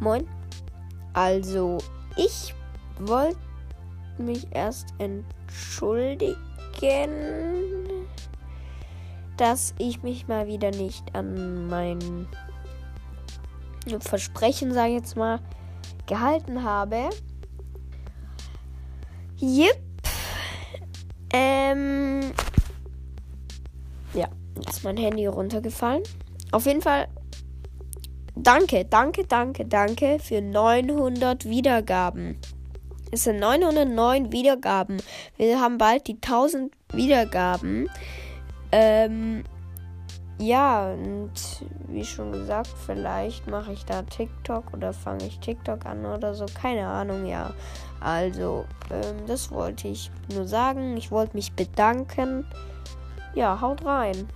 Moin. Also, ich wollte mich erst entschuldigen, dass ich mich mal wieder nicht an mein Versprechen, sage ich jetzt mal, gehalten habe. Yep. Ähm. Ja, ist mein Handy runtergefallen. Auf jeden Fall. Danke, danke, danke, danke für 900 Wiedergaben. Es sind 909 Wiedergaben. Wir haben bald die 1000 Wiedergaben. Ähm, ja, und wie schon gesagt, vielleicht mache ich da TikTok oder fange ich TikTok an oder so. Keine Ahnung, ja. Also, ähm, das wollte ich nur sagen. Ich wollte mich bedanken. Ja, haut rein.